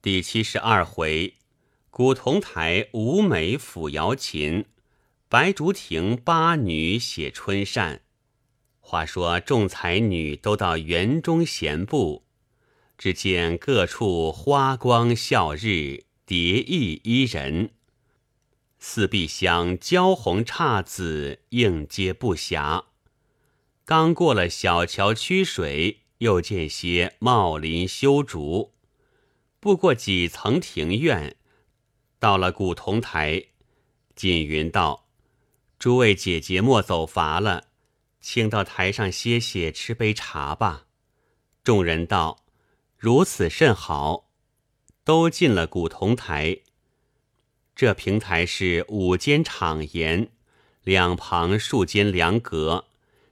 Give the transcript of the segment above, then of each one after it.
第七十二回，古铜台吴美抚瑶琴，白竹亭八女写春扇。话说众才女都到园中闲步，只见各处花光笑日，蝶意伊人。四壁香娇红姹紫，应接不暇。刚过了小桥曲水，又见些茂林修竹。不过几层庭院，到了古铜台，锦云道：“诸位姐姐莫走乏了，请到台上歇歇，吃杯茶吧。”众人道：“如此甚好。”都进了古铜台。这平台是五间敞檐，两旁数间凉阁。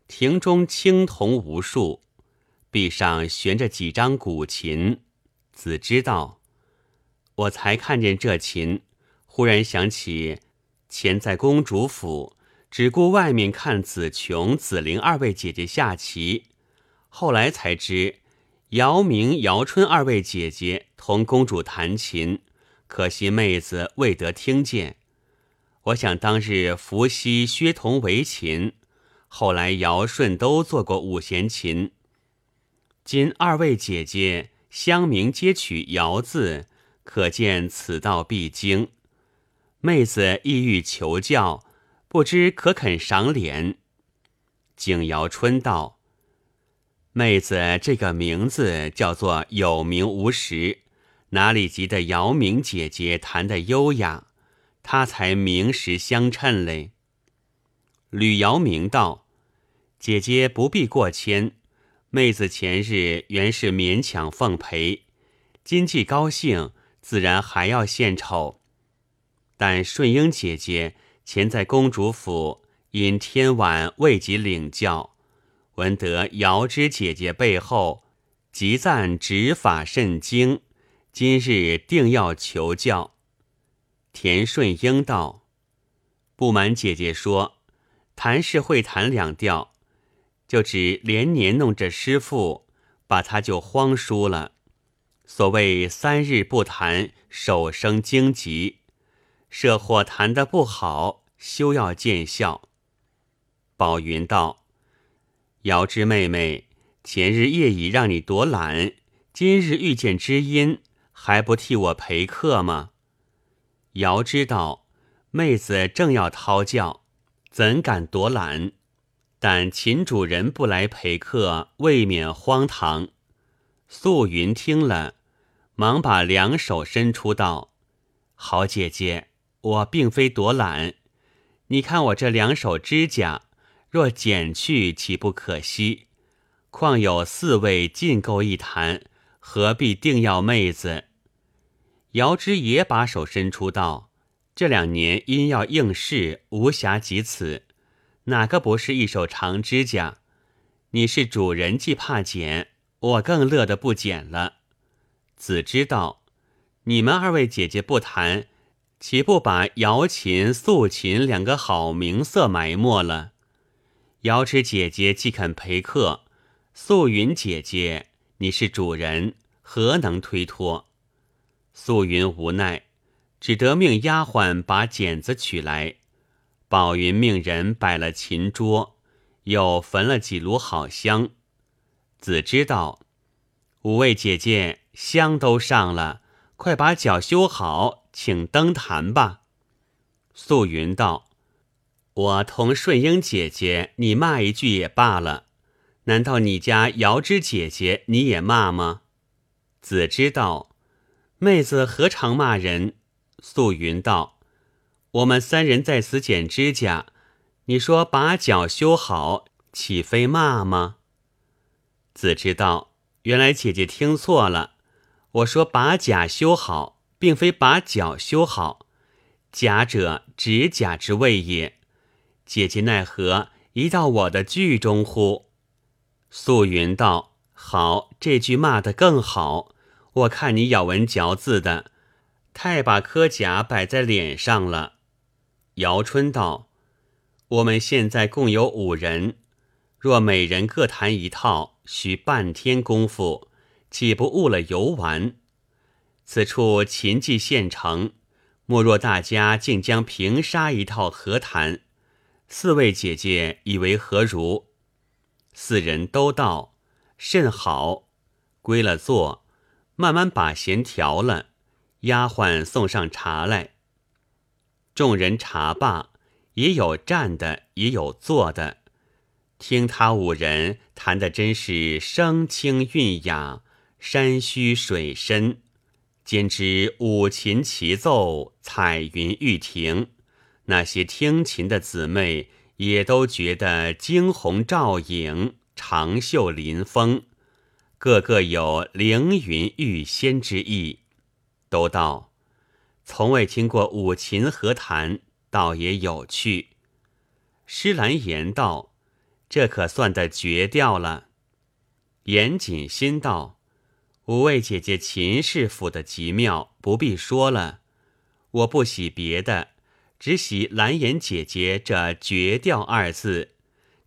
亭中青铜无数，壁上悬着几张古琴。子知道，我才看见这琴，忽然想起前在公主府，只顾外面看子琼、子玲二位姐姐下棋，后来才知姚明、姚春二位姐姐同公主弹琴，可惜妹子未得听见。我想当日伏羲、薛同为琴。后来尧舜都做过五弦琴，今二位姐姐乡名皆取尧字，可见此道必经。妹子意欲求教，不知可肯赏脸？景尧春道：“妹子这个名字叫做有名无实，哪里及得姚明姐姐弹的优雅？她才名实相称嘞。”吕姚明道：“姐姐不必过谦，妹子前日原是勉强奉陪，今既高兴，自然还要献丑。但顺英姐姐前在公主府，因天晚未及领教，闻得瑶之姐姐背后极赞指法甚精，今日定要求教。”田顺英道：“不瞒姐姐说。”弹是会弹两调，就只连年弄着师傅，把他就荒疏了。所谓三日不弹，手生荆棘。设或弹得不好，休要见笑。宝云道：“瑶之妹妹，前日夜已让你躲懒，今日遇见知音，还不替我陪客吗？”瑶知道，妹子正要讨教。怎敢躲懒？但秦主人不来陪客，未免荒唐。素云听了，忙把两手伸出道：“好姐姐，我并非躲懒。你看我这两手指甲，若剪去，岂不可惜？况有四位尽够一坛，何必定要妹子？”瑶之也把手伸出道。这两年因要应试，无暇及此，哪个不是一手长指甲？你是主人，既怕剪，我更乐得不剪了。子知道，你们二位姐姐不弹，岂不把瑶琴、素琴两个好名色埋没了？瑶池姐姐既肯陪客，素云姐姐，你是主人，何能推脱？素云无奈。只得命丫鬟把剪子取来，宝云命人摆了琴桌，又焚了几炉好香。子知道，五位姐姐香都上了，快把脚修好，请登坛吧。素云道：“我同顺英姐姐，你骂一句也罢了，难道你家瑶之姐姐你也骂吗？”子知道，妹子何尝骂人？素云道：“我们三人在此剪指甲，你说把脚修好，岂非骂吗？”子知道，原来姐姐听错了。我说把甲修好，并非把脚修好。甲者，指甲之谓也。姐姐奈何一到我的句中乎？素云道：“好，这句骂得更好。我看你咬文嚼字的。”太把科甲摆在脸上了。姚春道：“我们现在共有五人，若每人各弹一套，需半天功夫，岂不误了游玩？此处秦计现成，莫若大家竟将平沙一套和谈。四位姐姐以为何如？四人都道甚好。归了座，慢慢把弦调了。丫鬟送上茶来。众人茶罢，也有站的，也有坐的。听他五人谈的真是声清韵雅，山虚水深。兼之五琴齐奏，彩云欲停，那些听琴的姊妹也都觉得惊鸿照影，长袖临风，个个有凌云欲仙之意，都道从未听过五琴合弹，倒也有趣。施兰言道：“这可算得绝调了。”严谨心道。五位姐姐秦氏府的极妙，不必说了。我不喜别的，只喜蓝颜姐姐这“绝调”二字，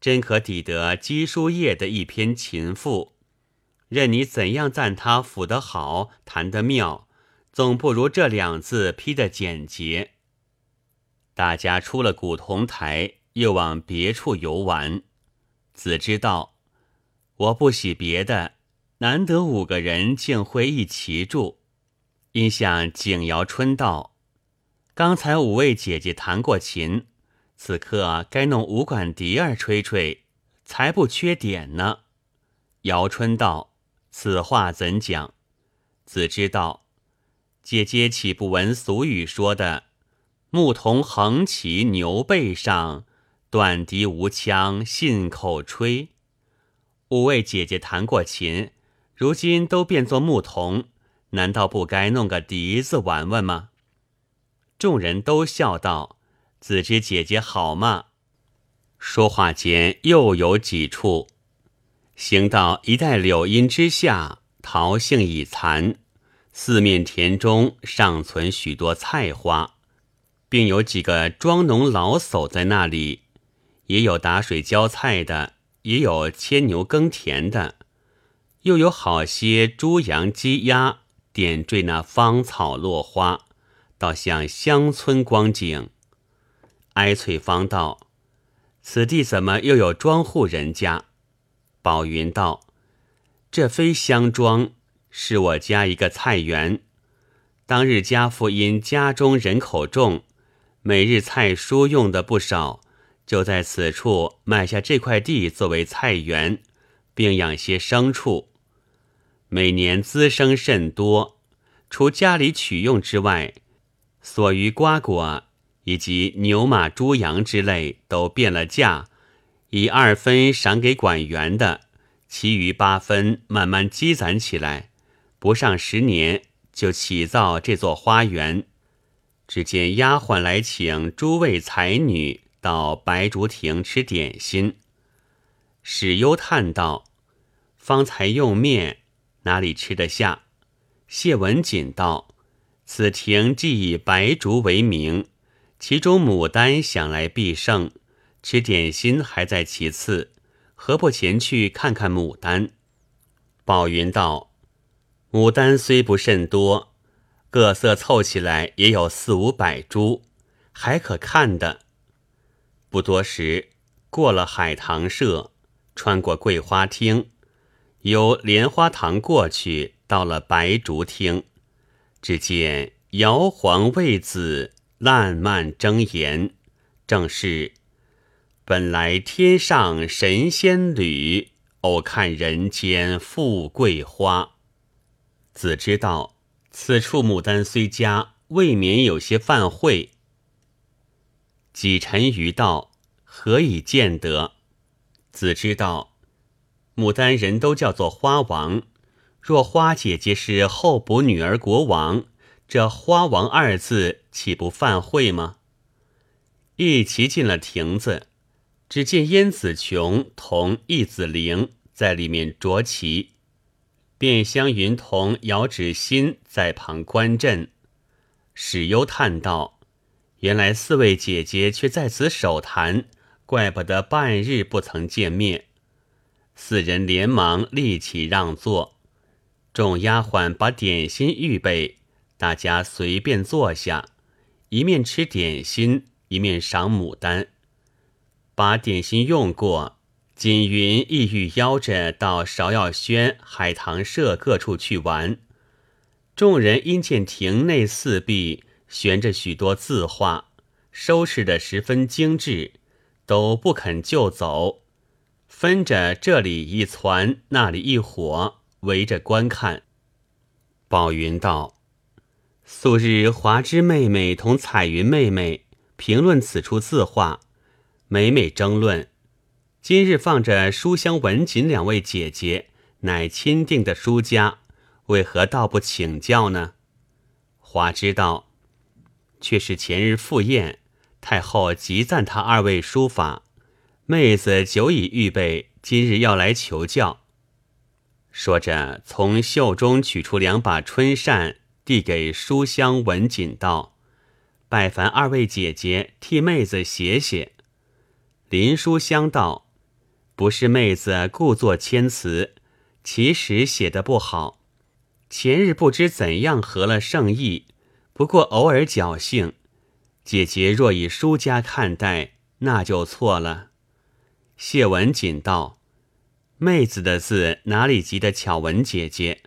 真可抵得姬书夜的一篇琴赋。任你怎样赞她抚得好，弹得妙，总不如这两字批得简洁。大家出了古铜台，又往别处游玩。子知道，我不喜别的。难得五个人竟会一齐住，因向景瑶春道：“刚才五位姐姐弹过琴，此刻该弄五管笛儿吹吹，才不缺点呢。”瑶春道：“此话怎讲？”子知道，姐姐岂不闻俗语说的：“牧童横骑牛背上，短笛无腔信口吹。”五位姐姐弹过琴。如今都变作牧童，难道不该弄个笛子玩玩吗？众人都笑道：“子之姐姐好嘛！”说话间又有几处，行到一带柳荫之下，桃杏已残，四面田中尚存许多菜花，并有几个庄农老叟在那里，也有打水浇菜的，也有牵牛耕田的。又有好些猪羊鸡鸭点缀那芳草落花，倒像乡村光景。哀翠芳道：“此地怎么又有庄户人家？”宝云道：“这非乡庄，是我家一个菜园。当日家父因家中人口众，每日菜蔬用的不少，就在此处买下这块地作为菜园，并养些牲畜。”每年滋生甚多，除家里取用之外，所余瓜果以及牛马猪羊之类都变了价，以二分赏给管园的，其余八分慢慢积攒起来，不上十年就起造这座花园。只见丫鬟来请诸位才女到白竹亭吃点心。史幽叹道：“方才用面。”哪里吃得下？谢文锦道：“此亭既以白竹为名，其中牡丹想来必胜，吃点心还在其次，何不前去看看牡丹？”宝云道：“牡丹虽不甚多，各色凑起来也有四五百株，还可看的。”不多时，过了海棠社，穿过桂花厅。由莲花堂过去，到了白竹厅，只见瑶皇卫子烂漫争妍，正是本来天上神仙侣，偶看人间富贵花。子知道此处牡丹虽佳，未免有些犯秽。几臣于道，何以见得？子知道。牡丹人都叫做花王，若花姐姐是候补女儿国王，这花王二字岂不犯讳吗？一齐进了亭子，只见燕子琼同易子玲在里面着棋，便香云同姚芷心在旁观阵。史幽叹道：“原来四位姐姐却在此手谈，怪不得半日不曾见面。”四人连忙立起让座，众丫鬟把点心预备，大家随便坐下，一面吃点心，一面赏牡丹。把点心用过，锦云意欲邀着到芍药轩、海棠社各处去玩。众人因见亭内四壁悬着许多字画，收拾得十分精致，都不肯就走，分着这里一攒，那里一伙，围着观看。宝云道：“素日华枝妹妹同彩云妹妹评论此处字画，每每争论。今日放着书香文锦两位姐姐，乃钦定的书家。”为何倒不请教呢？华知道，却是前日赴宴，太后极赞他二位书法，妹子久已预备，今日要来求教。说着，从袖中取出两把春扇，递给书香文锦道：“拜烦二位姐姐替妹子写写。”林书香道：“不是妹子故作谦辞，其实写的不好。”前日不知怎样合了圣意，不过偶尔侥幸。姐姐若以书家看待，那就错了。谢文锦道：“妹子的字哪里及得巧文姐姐？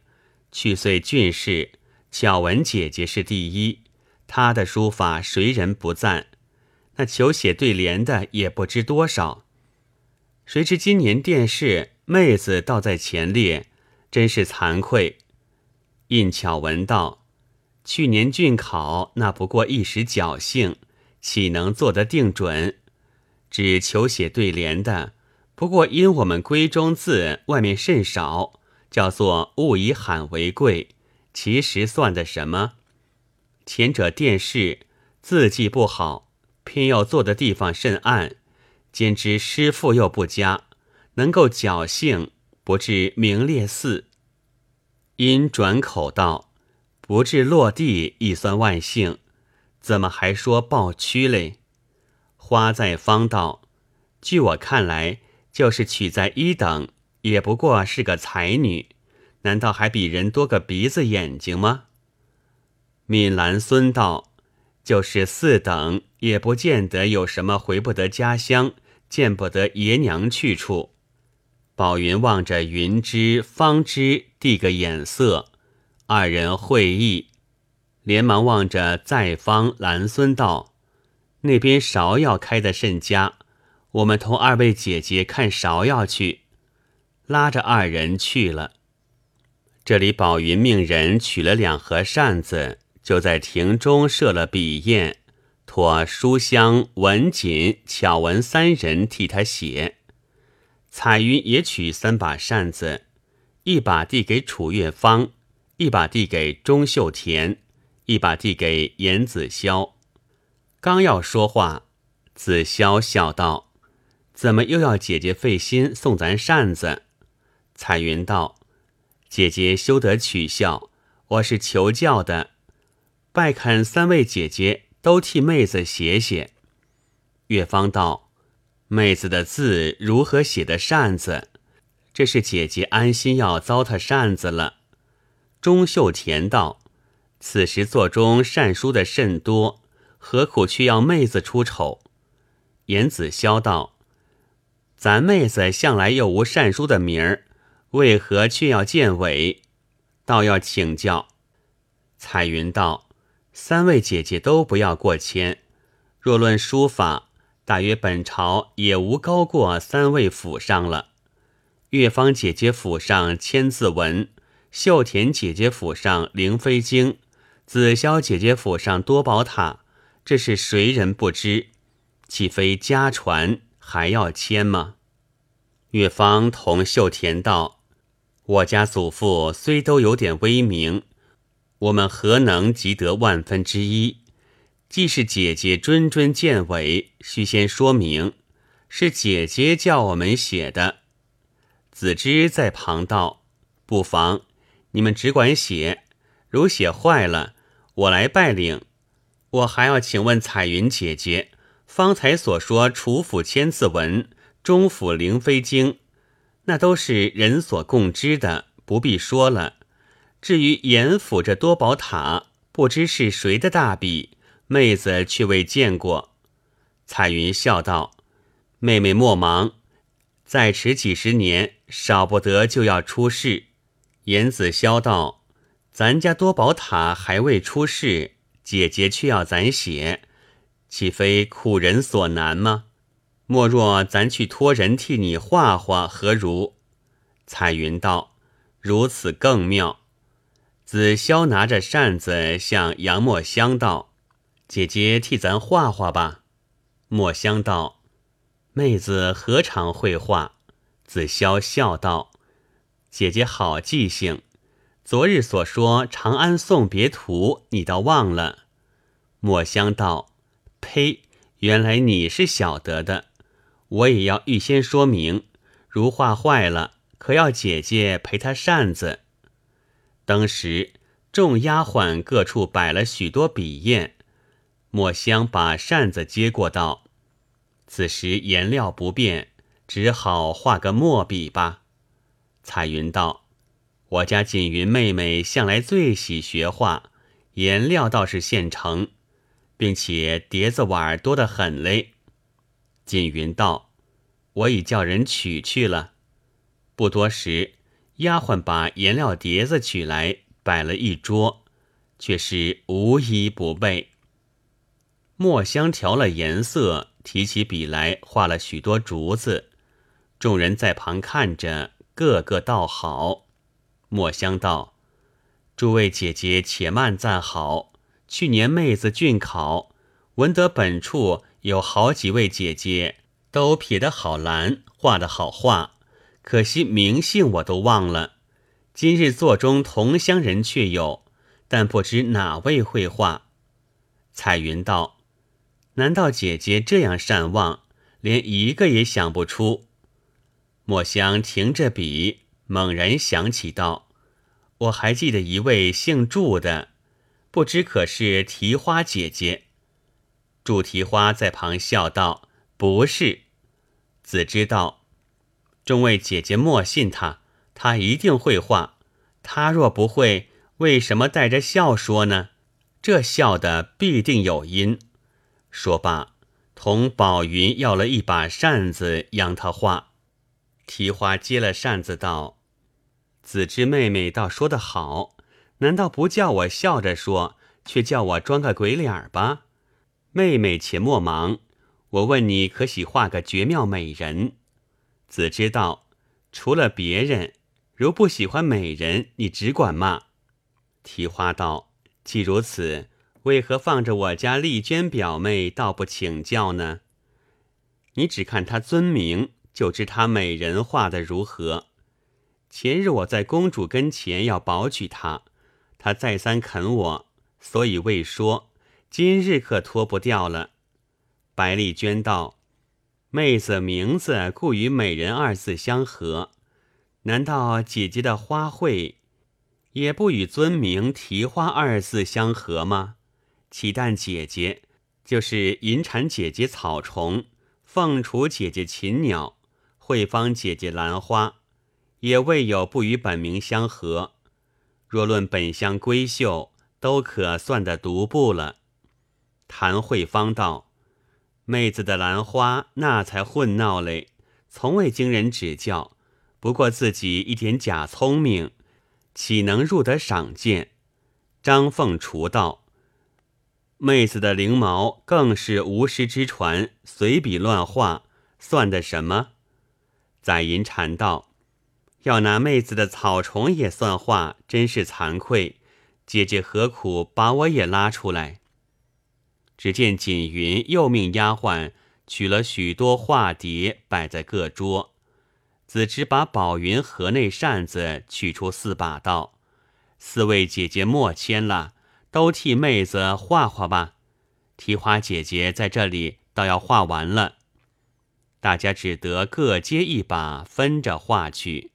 去岁俊士，巧文姐姐是第一。她的书法谁人不赞？那求写对联的也不知多少。谁知今年殿试，妹子倒在前列，真是惭愧。”印巧文道：“去年郡考那不过一时侥幸，岂能做得定准？只求写对联的，不过因我们闺中字外面甚少，叫做物以罕为贵。其实算的什么？前者殿试字迹不好，偏要做的地方甚暗，兼之师傅又不佳，能够侥幸，不至名列四。”因转口道：“不至落地亦算万幸，怎么还说抱屈嘞？”花在方道：“据我看来，就是取在一等，也不过是个才女，难道还比人多个鼻子眼睛吗？”闽兰孙道：“就是四等，也不见得有什么回不得家乡、见不得爷娘去处。”宝云望着云芝、方知递个眼色，二人会意，连忙望着在方兰孙道：“那边芍药开得甚佳，我们同二位姐姐看芍药去。”拉着二人去了。这里宝云命人取了两盒扇子，就在亭中设了笔砚，托书香、文锦、巧文三人替他写。彩云也取三把扇子，一把递给楚月芳，一把递给钟秀田，一把递给严子潇。刚要说话，子潇笑道：“怎么又要姐姐费心送咱扇子？”彩云道：“姐姐休得取笑，我是求教的，拜恳三位姐姐都替妹子写写。”月芳道。妹子的字如何写的扇子？这是姐姐安心要糟蹋扇子了。钟秀田道：“此时座中善书的甚多，何苦却要妹子出丑？”严子潇道：“咱妹子向来又无善书的名儿，为何却要见伟？倒要请教。”彩云道：“三位姐姐都不要过谦，若论书法。”大约本朝也无高过三位府上了。月芳姐姐府上千字文，秀田姐姐府上灵飞经，紫霄姐姐府上多宝塔，这是谁人不知？岂非家传还要谦吗？月芳同秀田道：“我家祖父虽都有点威名，我们何能及得万分之一？”既是姐姐谆谆见伟，须先说明是姐姐叫我们写的。子之在旁道：“不妨，你们只管写，如写坏了，我来拜领。我还要请问彩云姐姐，方才所说楚府千字文、中府灵飞经，那都是人所共知的，不必说了。至于严府这多宝塔，不知是谁的大笔，妹子却未见过。”彩云笑道：“妹妹莫忙，再迟几十年，少不得就要出世。”严子潇道：“咱家多宝塔还未出世，姐姐却要咱写，岂非苦人所难吗？莫若咱去托人替你画画，何如？”彩云道：“如此更妙。”子潇拿着扇子向杨墨香道：“姐姐替咱画画吧。”墨香道：“妹子何尝会画？”子潇笑道。姐姐好记性，昨日所说《长安送别图》，你倒忘了。墨香道：“呸！原来你是晓得的，我也要预先说明。如画坏了，可要姐姐赔他扇子。”当时众丫鬟各处摆了许多笔砚，墨香把扇子接过道：“此时颜料不便，只好画个墨笔吧。”彩云道：“我家锦云妹妹向来最喜学画，颜料倒是现成，并且碟子碗多得很嘞。”锦云道：“我已叫人取去了。”不多时，丫鬟把颜料碟子取来，摆了一桌，却是无一不备。墨香调了颜色，提起笔来画了许多竹子，众人在旁看着。个个道好，墨香道：“诸位姐姐且慢赞好。去年妹子俊考，闻得本处有好几位姐姐都撇得好蓝，画得好画，可惜名姓我都忘了。今日座中同乡人却有，但不知哪位会画。”彩云道：“难道姐姐这样善忘，连一个也想不出？”墨香停着笔，猛然想起道：“我还记得一位姓祝的，不知可是提花姐姐？”祝提花在旁笑道：“不是。”子知道，众位姐姐莫信他，他一定会画。他若不会，为什么带着笑说呢？这笑的必定有因。说罢，同宝云要了一把扇子，让他画。提花接了扇子道：“子之妹妹倒说得好，难道不叫我笑着说，却叫我装个鬼脸儿吧？妹妹且莫忙，我问你可喜画个绝妙美人？”子知道，除了别人，如不喜欢美人，你只管骂。提花道：“既如此，为何放着我家丽娟表妹，倒不请教呢？你只看她尊名。”就知她美人画的如何。前日我在公主跟前要保举她，她再三肯我，所以未说。今日可脱不掉了。白丽娟道：“妹子名字故与美人二字相合，难道姐姐的花卉也不与尊名提花二字相合吗？岂但姐姐，就是银蝉姐姐草虫，凤雏姐姐禽鸟。”慧芳姐姐兰花，也未有不与本名相合。若论本乡闺秀，都可算得独步了。谭慧芳道：“妹子的兰花，那才混闹嘞，从未经人指教。不过自己一点假聪明，岂能入得赏鉴？”张凤雏道：“妹子的翎毛，更是无师之传，随笔乱画，算得什么？”载银禅道：“要拿妹子的草虫也算画，真是惭愧。姐姐何苦把我也拉出来？”只见锦云又命丫鬟取了许多画碟，摆在各桌。子之把宝云盒内扇子取出四把，道：“四位姐姐莫牵了，都替妹子画画吧。提花姐姐在这里，倒要画完了。”大家只得各接一把，分着画去。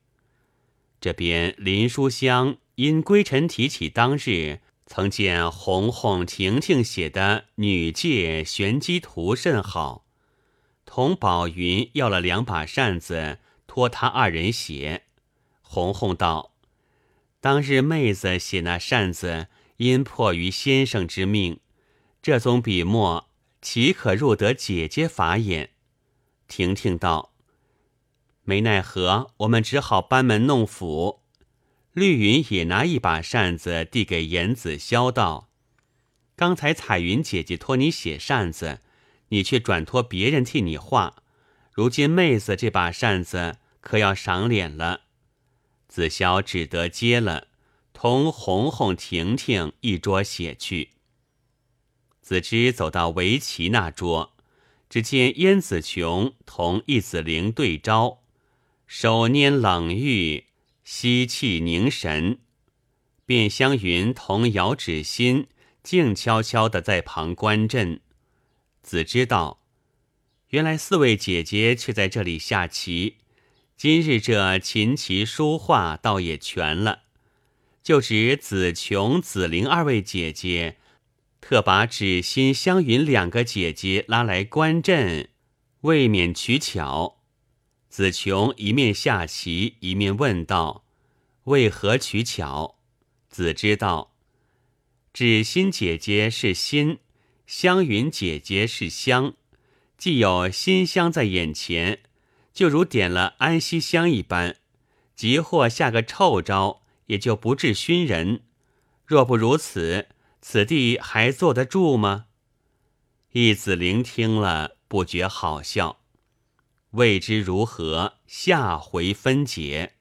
这边林书香因归尘提起当日曾见红红、婷婷写的女界玄机图甚好，同宝云要了两把扇子，托他二人写。红红道：“当日妹子写那扇子，因迫于先生之命，这宗笔墨岂可入得姐姐法眼？婷婷道：“没奈何，我们只好班门弄斧。”绿云也拿一把扇子递给严子潇道：“刚才彩云姐姐托你写扇子，你却转托别人替你画。如今妹子这把扇子可要赏脸了。”子潇只得接了，同红红、婷婷一桌写去。子之走到围棋那桌。只见燕子琼同易子玲对招，手拈冷玉，吸气凝神；卞湘云同姚芷心静悄悄的在旁观阵。子知道，原来四位姐姐却在这里下棋。今日这琴棋书画倒也全了，就指子琼、子玲二位姐姐。特把芷心、湘云两个姐姐拉来观阵，未免取巧。子琼一面下棋，一面问道：“为何取巧？”子知道，芷心姐姐是心，香云姐姐是香，既有馨香在眼前，就如点了安息香一般，即或下个臭招，也就不致熏人。若不如此。此地还坐得住吗？义子聆听了，不觉好笑。未知如何，下回分解。